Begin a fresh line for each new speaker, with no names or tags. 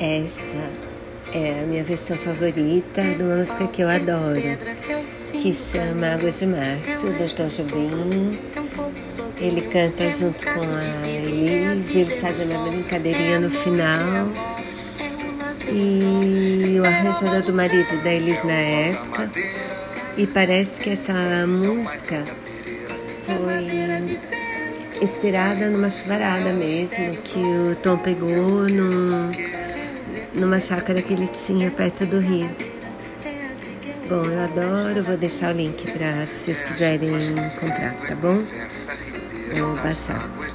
Essa é a minha versão favorita de uma música que eu adoro, que chama Águas de Março, do Tom Jobim. Ele canta junto com a Elise, eles fazem uma brincadeirinha no final. E o arranjo era do marido da Elise na época. E parece que essa música foi inspirada numa chuvarada mesmo, que o Tom pegou num, numa chácara que ele tinha perto do rio. Bom, eu adoro, vou deixar o link para se vocês quiserem comprar, tá bom? Ou baixar.